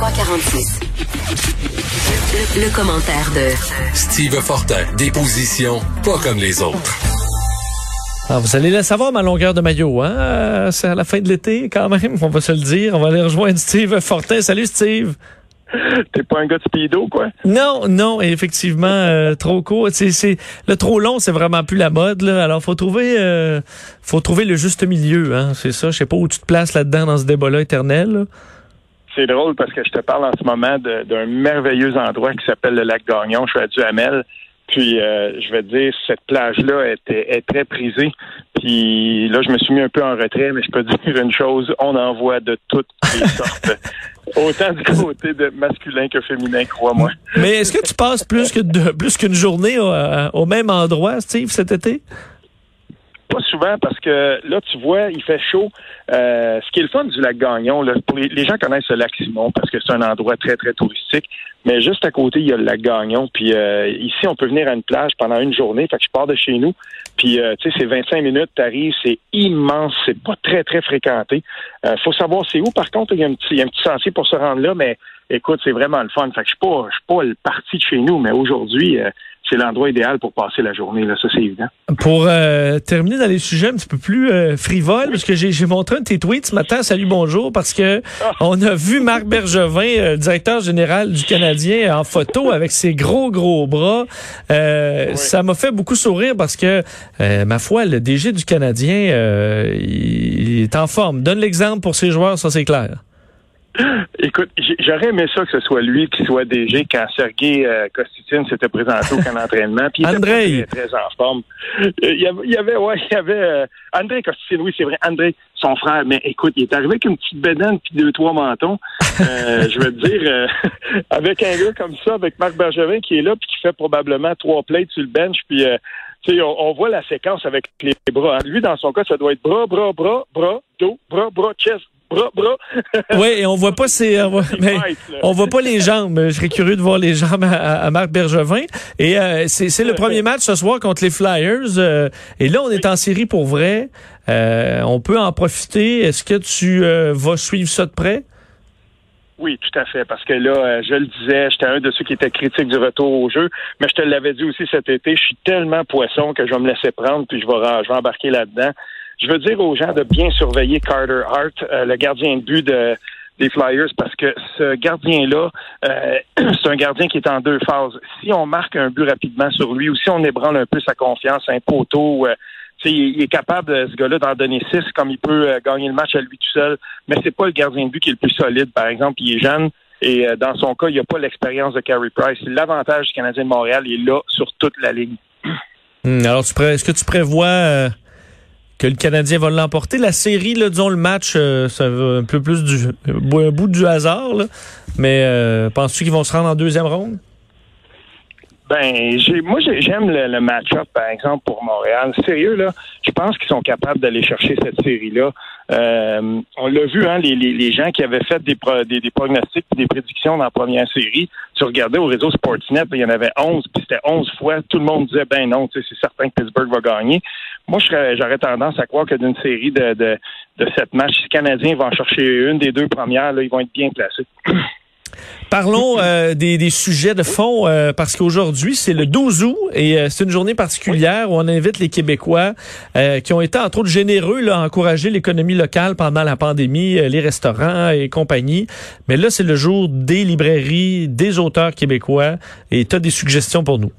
2346. Le, le commentaire de Steve Fortin, des positions pas comme les autres. Alors, Ah, vous allez la savoir, ma longueur de maillot. Hein? Euh, C'est à la fin de l'été, quand même, on va se le dire. On va aller rejoindre Steve Fortin. Salut, Steve. T'es pas un gars de speedo, quoi? Non, non, effectivement, euh, trop court. C'est, c'est le trop long, c'est vraiment plus la mode. Là. Alors, faut trouver, euh, faut trouver le juste milieu. Hein. C'est ça. Je sais pas où tu te places là-dedans dans ce débat-là éternel. là. C'est drôle parce que je te parle en ce moment d'un merveilleux endroit qui s'appelle le lac Gagnon. Je suis à Duhamel. Puis, euh, je vais te dire, cette plage-là est, est très prisée. Puis là, je me suis mis un peu en retrait, mais je peux te dire une chose, on en voit de toutes les sortes. Autant du côté de masculin que féminin, crois-moi. Mais est-ce que tu passes plus que de- plus qu'une journée au, euh, au même endroit, Steve, cet été? Pas souvent parce que là, tu vois, il fait chaud. Euh, ce qui est le fun du lac Gagnon, là, pour les, gens connaissent le lac Simon parce que c'est un endroit très, très touristique. Mais juste à côté, il y a le lac Gagnon. Puis euh, ici, on peut venir à une plage pendant une journée. Fait que je pars de chez nous. Puis, euh, tu sais, c'est 25 minutes, t'arrives, c'est immense. C'est pas très, très fréquenté. Euh, faut savoir c'est où. Par contre, il y a un petit, il y a un petit sentier pour se rendre là, mais écoute, c'est vraiment le fun. Fait que je suis pas, je suis pas le parti de chez nous, mais aujourd'hui, euh, c'est l'endroit idéal pour passer la journée. Là, ça, c'est évident. Pour euh, terminer dans les sujets un petit peu plus euh, frivoles, parce que j'ai montré un de tes tweets ce matin, salut bonjour, parce que on a vu Marc Bergevin, euh, directeur général du Canadien, en photo avec ses gros gros bras. Euh, Ça m'a fait beaucoup sourire parce que, euh, ma foi, le DG du Canadien, euh, il, il est en forme. Donne l'exemple pour ses joueurs, ça c'est clair. Écoute, j'aurais aimé ça que ce soit lui qui soit DG quand Sergei euh, Kostitine s'était présenté au camp d'entraînement. Puis il était très, très en forme. Euh, Il y avait, il y avait, ouais, il y avait euh, André Kostitine, oui, c'est vrai, André, son frère. Mais écoute, il est arrivé avec une petite bédaine puis deux, trois mentons. Euh, je veux te dire, euh, avec un gars comme ça, avec Marc Bergevin qui est là puis qui fait probablement trois plates sur le bench, puis tu sais, on, on voit la séquence avec les bras. hein. Lui, dans son cas, ça doit être bras, bras, bras, bras, dos, bras, bras, chest, bras, bras. Oui, et on voit pas ses, on voit, mais on voit pas les jambes. Je serais curieux de voir les jambes à, à Marc Bergevin. Et euh, c'est c'est le premier match ce soir contre les Flyers. euh, et là, on est en série pour vrai. Euh, on peut en profiter. Est-ce que tu euh, vas suivre ça de près? Oui, tout à fait, parce que là, euh, je le disais, j'étais un de ceux qui étaient critiques du retour au jeu, mais je te l'avais dit aussi cet été, je suis tellement poisson que je vais me laisser prendre, puis je vais, je vais embarquer là-dedans. Je veux dire aux gens de bien surveiller Carter Hart, euh, le gardien de but de, des Flyers, parce que ce gardien-là, euh, c'est un gardien qui est en deux phases. Si on marque un but rapidement sur lui, ou si on ébranle un peu sa confiance, un poteau, euh, il il est capable, euh, ce gars-là, d'en donner six, comme il peut euh, gagner le match à lui tout seul. Mais c'est pas le gardien de but qui est le plus solide. Par exemple, il est jeune et euh, dans son cas, il n'a pas l'expérience de Carey Price. L'avantage du Canadien de Montréal est là sur toute la ligne. Hmm, alors, est-ce que tu prévois que le Canadien va l'emporter? La série, là, disons, le match, euh, ça va un peu plus du un bout du hasard. là. Mais euh, penses-tu qu'ils vont se rendre en deuxième ronde? Ben, j'ai, moi, j'ai- j'aime le, match-up, par exemple, pour Montréal. Sérieux, là, je pense qu'ils sont capables d'aller chercher cette série-là. Euh, on l'a vu, hein, les, les, les gens qui avaient fait des, pro- des, pronostics et des prédictions dans la première série, tu regardais au réseau Sportsnet, il y en avait 11, puis c'était 11 fois. Tout le monde disait, ben non, c'est certain que Pittsburgh va gagner. Moi, j'aurais tendance à croire que d'une série de, de, de sept matchs, si le Canadien va en chercher une des deux premières, là, ils vont être bien placés. Parlons euh, des, sujets de fond euh, parce qu'aujourd'hui c'est le 12 août et euh, c'est une journée particulière où on invite les Québécois qui ont été entre autres généreux là, à encourager l'économie locale pendant la pandémie, les restaurants et compagnie. Mais là c'est le jour des librairies, des auteurs québécois et tu as des suggestions pour nous.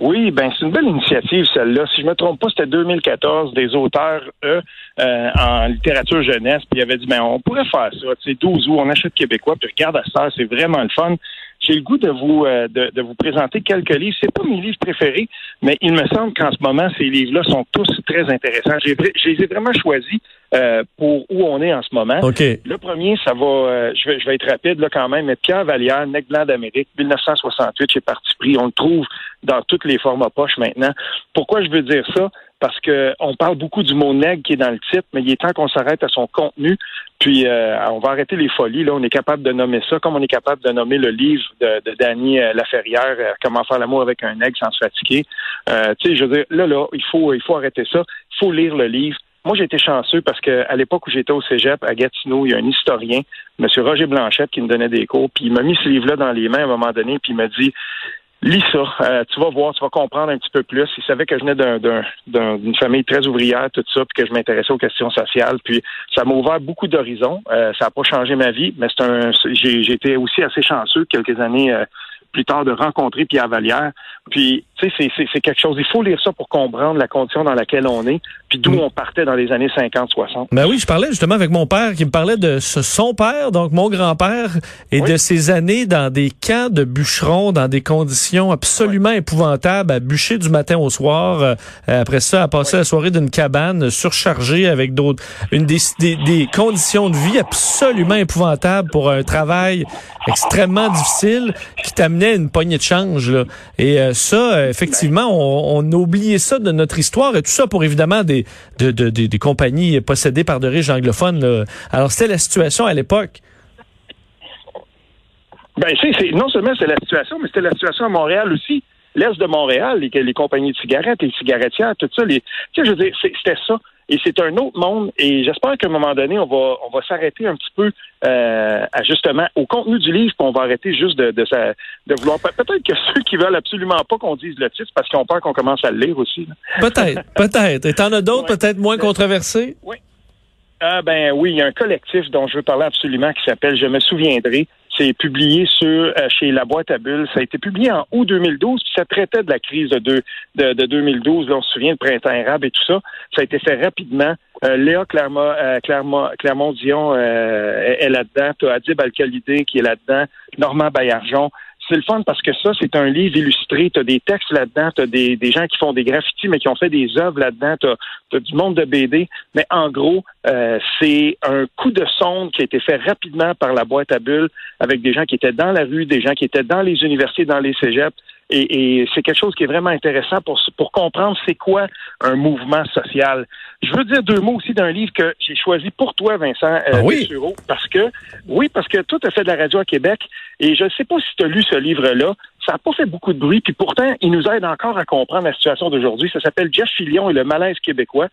Oui, ben c'est une belle initiative celle-là. Si je me trompe pas, c'était 2014 des auteurs eux euh, en littérature jeunesse, puis ils avaient dit ben on pourrait faire ça, sais 12 août, on achète québécois, puis regarde à ça, c'est vraiment le fun. J'ai le goût de vous euh, de, de vous présenter quelques livres. C'est pas mes livres préférés, mais il me semble qu'en ce moment ces livres-là sont tous très intéressants. J'ai je les ai vraiment choisis euh, pour où on est en ce moment. OK. Le premier, ça va, euh, je, vais, je vais être rapide là quand même, mais Pierre Vallière, Nec Blanc d'Amérique, 1968 chez Parti pris. On le trouve dans toutes les formats poches maintenant. Pourquoi je veux dire ça? Parce que on parle beaucoup du mot nègre qui est dans le titre, mais il est temps qu'on s'arrête à son contenu. Puis euh, on va arrêter les folies. Là, on est capable de nommer ça, comme on est capable de nommer le livre de, de Danny euh, Laferrière, euh, Comment faire l'amour avec un nègre sans se fatiguer. Euh, tu sais, je veux dire, là, là, il faut, il faut arrêter ça. Il faut lire le livre. Moi, j'ai été chanceux parce que à l'époque où j'étais au Cégep, à Gatineau, il y a un historien, M. Roger Blanchette, qui me donnait des cours, puis il m'a mis ce livre-là dans les mains à un moment donné, puis il m'a dit lis ça, euh, tu vas voir, tu vas comprendre un petit peu plus. Il savait que je venais d'un, d'un, d'un- d'une famille très ouvrière, tout ça, puis que je m'intéressais aux questions sociales. Puis ça m'a ouvert beaucoup d'horizons. Euh, ça n'a pas changé ma vie, mais c'est un, j'ai été aussi assez chanceux quelques années euh, plus tard de rencontrer Pierre Vallière. Puis, tu sais, c'est, quelque chose. Il faut lire ça pour comprendre la condition dans laquelle on est, puis d'où Mm. on partait dans les années 50-60. Ben oui, je parlais justement avec mon père qui me parlait de ce- son père, donc mon grand-père, et Oui. de ses années dans des camps de bûcherons, dans des conditions absolument épouvantables, à bûcher du matin au soir. euh, après ça, à passer la soirée d'une cabane surchargée avec d'autres, une des, des, des conditions de vie absolument épouvantables pour un travail extrêmement difficile qui t'amenait une poignée de change. Là. Et euh, ça, effectivement, on, on a oublié ça de notre histoire et tout ça pour évidemment des, de, de- des- des compagnies possédées par de riches anglophones. là. Alors, c'était la situation à l'époque. Ben, c'est, non seulement c'est la situation, mais c'était la situation à Montréal aussi. L'Est de Montréal, les, les compagnies de cigarettes, les cigarettières, tout ça, les, tu sais, je veux dire, c'est- c'était ça. Et c'est un autre monde. Et j'espère qu'à un moment donné, on va, on va s'arrêter un petit peu euh, à justement au contenu du livre, puis on va arrêter juste de, de, sa- de vouloir. pe- Peut-être que ceux qui veulent absolument pas qu'on dise le titre, parce qu'ils ont peur qu'on commence à le lire aussi. Peut-être, peut-être. Et t'en as d'autres, Ouais. peut-être moins controversés? Ah ben oui, il y a un collectif dont je veux parler absolument qui s'appelle Je me souviendrai. C'est publié sur euh, chez La Boîte à Bulles. Ça a été publié en août 2012, puis ça traitait de la crise de, deux- de, de 2012. Là, on se souvient de printemps arabe et tout ça. Ça a été fait rapidement. Euh, Léa Clermont, euh, Clermont, Clermont-Dion euh, est est là-dedans. Adib Al-Khalidé qui est là-dedans. Normand Baillargeon. C'est le fun parce que ça, c'est un livre illustré. Tu des textes là-dedans, tu des, des gens qui font des graffitis, mais qui ont fait des œuvres là-dedans. Tu as, du monde de BD. Mais en gros, euh, c'est un coup de sonde qui a été fait rapidement par la boîte à bulles avec des gens qui étaient dans la rue, des gens qui étaient dans les universités, dans les cégeps. Et, et c'est quelque chose qui est vraiment intéressant pour, pour comprendre c'est quoi un mouvement social. Je veux dire deux mots aussi d'un livre que j'ai choisi pour toi, Vincent euh, Ah oui? Parce que oui, parce que toi, tu as fait de la radio à Québec et je ne sais pas si tu as lu ce livre-là. Ça n'a pas fait beaucoup de bruit, puis pourtant, il nous aide encore à comprendre la situation d'aujourd'hui. Ça s'appelle Jeff Fillion et le malaise québécois.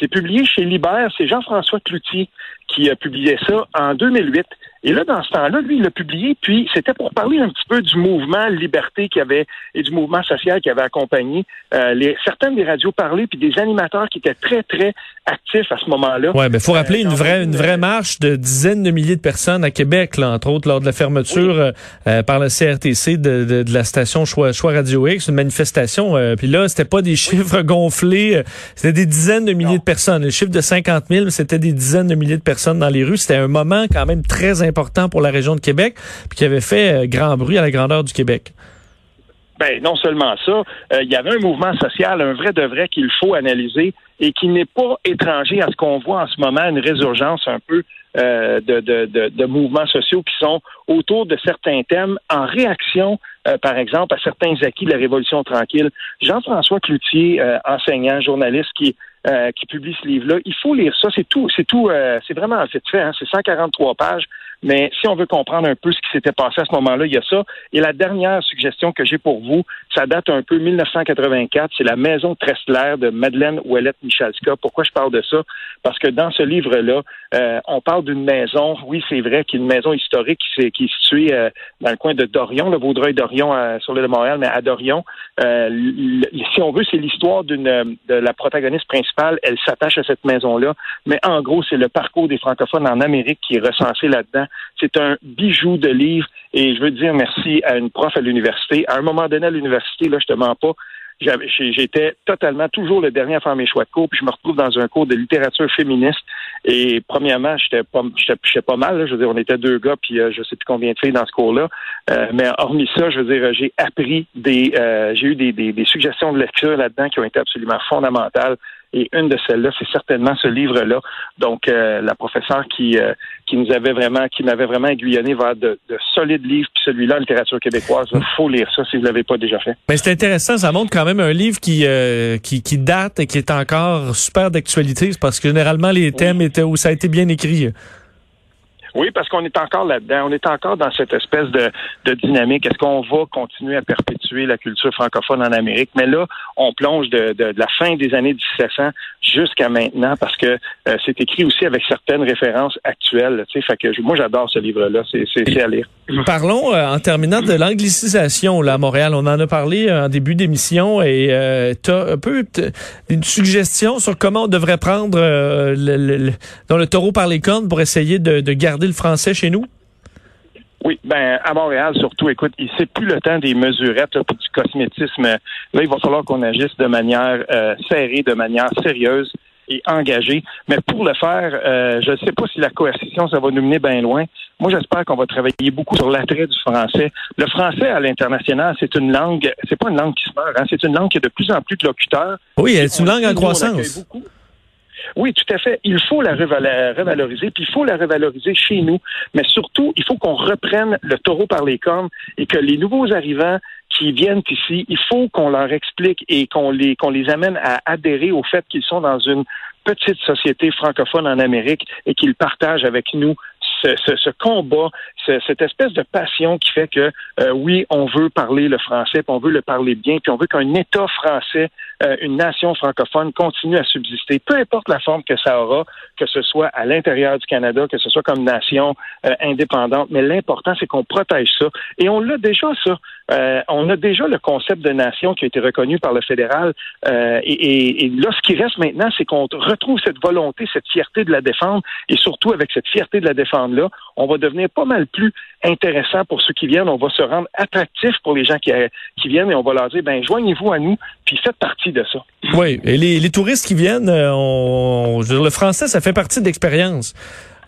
C'est publié chez Libère. C'est Jean-François Cloutier qui a publié ça en 2008. Et là, dans ce temps-là, lui, il l'a publié, puis c'était pour parler un petit peu du mouvement liberté qui avait et du mouvement social qui avait accompagné euh, les, certaines des radios parlées, puis des animateurs qui étaient très, très actifs à ce moment-là. Ouais, mais faut rappeler Euh, une dans vraie, une- une vraie marche de dizaines de milliers de personnes à Québec, là, entre autres lors de la fermeture euh, euh, par le CRTC de, de, de la station Choix, Choix Radio X, une manifestation. euh, Puis là, c'était pas des chiffres gonflés, euh, c'était des dizaines de milliers Non. de personnes. Le chiffre de 50 000, c'était des dizaines de milliers de personnes dans les rues. C'était un moment quand même très important pour la région de Québec, puis qui avait fait euh, grand bruit à la grandeur du Québec. Ben, non seulement ça, euh, il y avait un mouvement social, un vrai de vrai qu'il faut analyser et qui n'est pas étranger à ce qu'on voit en ce moment, une résurgence un peu euh, de, de, de, mouvements sociaux qui sont autour de certains thèmes en réaction, par exemple, à certains acquis de la Révolution tranquille. Jean-François Cloutier, enseignant, journaliste, qui qui publie ce livre-là. Il faut lire ça. C'est tout. C'est tout. c'est vraiment vite fait. Hein, c'est 143 pages. Mais si on veut comprendre un peu ce qui s'était passé à ce moment-là, il y a ça. Et la dernière suggestion que j'ai pour vous, ça date un peu 1984. C'est la Maison Tressler de Madeleine Ouellette Michalska. Pourquoi je parle de ça? Parce que dans ce livre-là, euh, on parle d'une maison. Oui, c'est vrai, qui est une maison historique qui, est située euh, dans le coin de Dorion, le Vaudreuil-Dorion euh, sur l'île de Montréal, mais à Dorion. Euh, si on veut, c'est l'histoire d'une de la protagoniste principale. Elle s'attache à cette maison-là, mais en gros, c'est le parcours des francophones en Amérique qui est recensé là-dedans. C'est un bijou de livre et je veux dire merci à une prof à l'université. À un moment donné à l'université, là, je te mens pas, j'étais totalement toujours le dernier à faire mes choix de cours, puis je me retrouve dans un cours de littérature féministe. Et premièrement, j'étais pas, pas mal. je veux dire, on était deux gars, puis euh, je sais plus combien de filles dans ce cours-là. Euh, mais hormis ça, je veux dire, j'ai appris des, euh, j'ai eu des suggestions de lecture là-dedans qui ont été absolument fondamentales. Et une de celles-là, c'est certainement ce livre-là. Donc, euh, la professeure qui euh, qui nous avait vraiment, qui m'avait vraiment aiguillonné vers de, de solides livres. Puis celui-là, littérature québécoise, il faut lire ça si vous l'avez pas déjà fait. Mais c'est intéressant, ça montre quand même un livre qui, euh, qui qui date et qui est encore super d'actualité, parce que généralement les thèmes étaient où ça a été bien écrit. Oui, parce qu'on est encore là-dedans. On est encore dans cette espèce de, de dynamique. Est-ce qu'on va continuer à perpétuer la culture francophone en Amérique? Mais là, on plonge de, de, la fin des années 1700 jusqu'à maintenant parce que euh, c'est écrit aussi avec certaines références actuelles. Fait que moi, j'adore ce livre-là. C'est à lire. Parlons euh, en terminant de l'anglicisation là à Montréal. On en a parlé euh, en début d'émission et euh, tu as un peu une suggestion sur comment on devrait prendre le, le, dans le taureau par les cornes pour essayer de, de garder le français chez nous? Oui, ben à Montréal surtout, écoute, c'est plus le temps des mesurettes là, du cosmétisme. Là, il va falloir qu'on agisse de manière euh, serrée, de manière sérieuse et engagée. Mais pour le faire, euh, je ne sais pas si la coercition, ça va nous mener bien loin. Moi, j'espère qu'on va travailler beaucoup sur l'attrait du français. Le français à l'international, c'est une langue, c'est pas une langue qui se meurt, hein, c'est une langue qui a de plus en plus de locuteurs. Oui, c'est une langue en croissance. Oui, tout à fait. Il faut la revaloriser, puis il faut la revaloriser chez nous. Mais surtout, il faut qu'on reprenne le taureau par les cornes et que les nouveaux arrivants qui viennent ici, il faut qu'on leur explique et qu'on les, qu'on les amène à adhérer au fait qu'ils sont dans une petite société francophone en Amérique et qu'ils partagent avec nous ce, ce, combat, cette espèce de passion qui fait que euh, oui, on veut parler le français, puis on veut le parler bien, puis on veut qu'un État français, euh, une nation francophone continue à subsister, peu importe la forme que ça aura, que ce soit à l'intérieur du Canada, que ce soit comme nation euh, indépendante. Mais l'important, c'est qu'on protège ça. Et on l'a déjà, ça. On a déjà le concept de nation qui a été reconnu par le fédéral. Et, et, et, là, ce qui reste maintenant, c'est qu'on retrouve cette volonté, cette fierté de la défendre, et surtout avec cette fierté de la défendre là, on va devenir pas mal plus intéressant pour ceux qui viennent. On va se rendre attractif pour les gens qui, euh, qui viennent et on va leur dire, ben joignez-vous à nous, puis faites partie de ça. Oui, et les, les touristes qui viennent, euh, on, dire, le français, ça fait partie de l'expérience.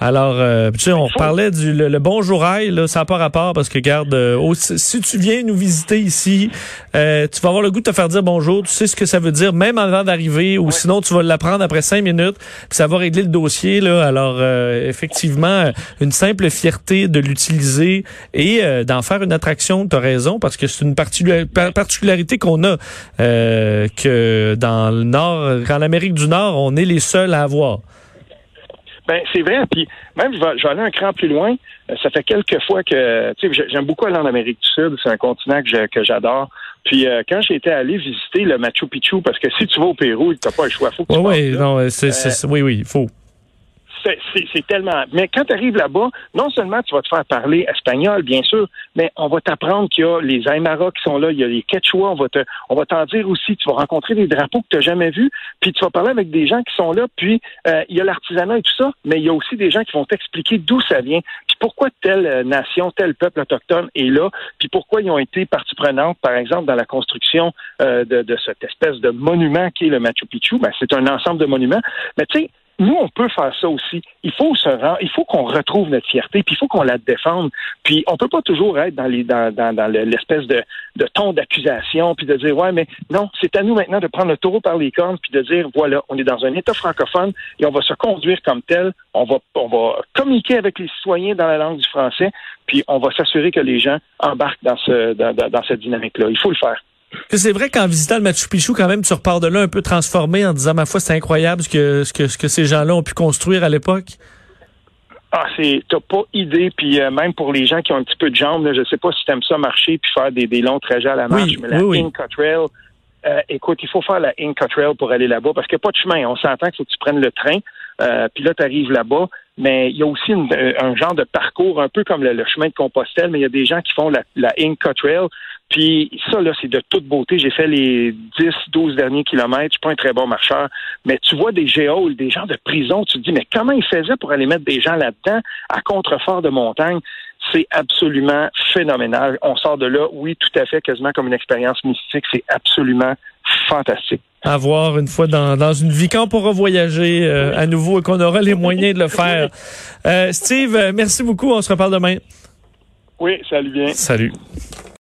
Alors, euh, tu sais, on parlait du le, bonjour aïe, là, ça n'a pas rapport parce que, garde, euh, si tu viens nous visiter ici, euh, tu vas avoir le goût de te faire dire bonjour, tu sais ce que ça veut dire, même avant d'arriver, ou sinon tu vas l'apprendre après cinq minutes, puis ça va régler le dossier. Là. Alors, effectivement, une simple fierté de l'utiliser et d'en faire une attraction, tu as raison, parce que c'est une particularité qu'on a, que dans le Nord, en Amérique du Nord, on est les seuls à avoir. Ben, c'est vrai. Puis même, je vais, aller un cran plus loin. Euh, ça fait quelques fois que, tu sais, j'aime beaucoup aller en Amérique du Sud. C'est un continent que j'adore. Puis euh, quand j'étais allé visiter le Machu Picchu, parce que si tu vas au Pérou, t'as pas le choix. Faut que tu oui, non, c'est, oui, oui, il faut c'est tellement. Mais quand tu arrives là-bas, non seulement tu vas te faire parler espagnol, bien sûr, mais on va t'apprendre qu'il y a les Aymara qui sont là, il y a les Quechua, on va te, on va t'en dire aussi, tu vas rencontrer des drapeaux que tu n'as jamais vus, puis tu vas parler avec des gens qui sont là, puis euh, il y a l'artisanat et tout ça, mais il y a aussi des gens qui vont t'expliquer d'où ça vient, puis pourquoi telle euh, nation, tel peuple autochtone est là, puis pourquoi ils ont été partie prenante, par exemple, dans la construction euh, de, de cette espèce de monument qui est le Machu Picchu. Ben, c'est un ensemble de monuments. Mais tu sais, nous, on peut faire ça aussi. Il faut se rendre, il faut qu'on retrouve notre fierté, puis il faut qu'on la défende. Puis on peut pas toujours être dans les dans, dans, dans l'espèce de, de ton d'accusation, puis de dire ouais, mais non, c'est à nous maintenant de prendre le taureau par les cornes, puis de dire voilà, on est dans un État francophone et on va se conduire comme tel. On va on va communiquer avec les citoyens dans la langue du français, puis on va s'assurer que les gens embarquent dans ce dans, dans cette dynamique-là. Il faut le faire c'est vrai qu'en visitant le Machu Picchu, quand même, tu repars de là un peu transformé en disant, ma foi, c'est incroyable ce que, ce que, ce que ces gens-là ont pu construire à l'époque? Ah, c'est, t'as pas idée, puis euh, même pour les gens qui ont un petit peu de jambes, je sais pas si t'aimes ça marcher puis faire des, des longs trajets à la marche, mais la oui, Inca Trail, euh, écoute, il faut faire la Inca Trail pour aller là-bas parce qu'il n'y a pas de chemin. On s'entend qu'il faut que tu prennes le train, euh, puis là, tu arrives là-bas, mais il y a aussi un genre de parcours un peu comme le, chemin de Compostelle, mais il y a des gens qui font la, la Inca Trail. Puis ça, là, c'est de toute beauté. J'ai fait les 10, 12 derniers kilomètres. Je suis pas un très bon marcheur. Mais tu vois des géoles, des gens de prison. Tu te dis, mais comment ils faisaient pour aller mettre des gens là-dedans à contrefort de montagne? C'est absolument phénoménal. On sort de là, oui, tout à fait, quasiment comme une expérience mystique. C'est absolument fantastique. À voir une fois dans, dans une vie quand on pourra voyager euh, à nouveau et qu'on aura les moyens de le faire. Euh, Steve, merci beaucoup. On se reparle demain. Oui, salut bien. Salut.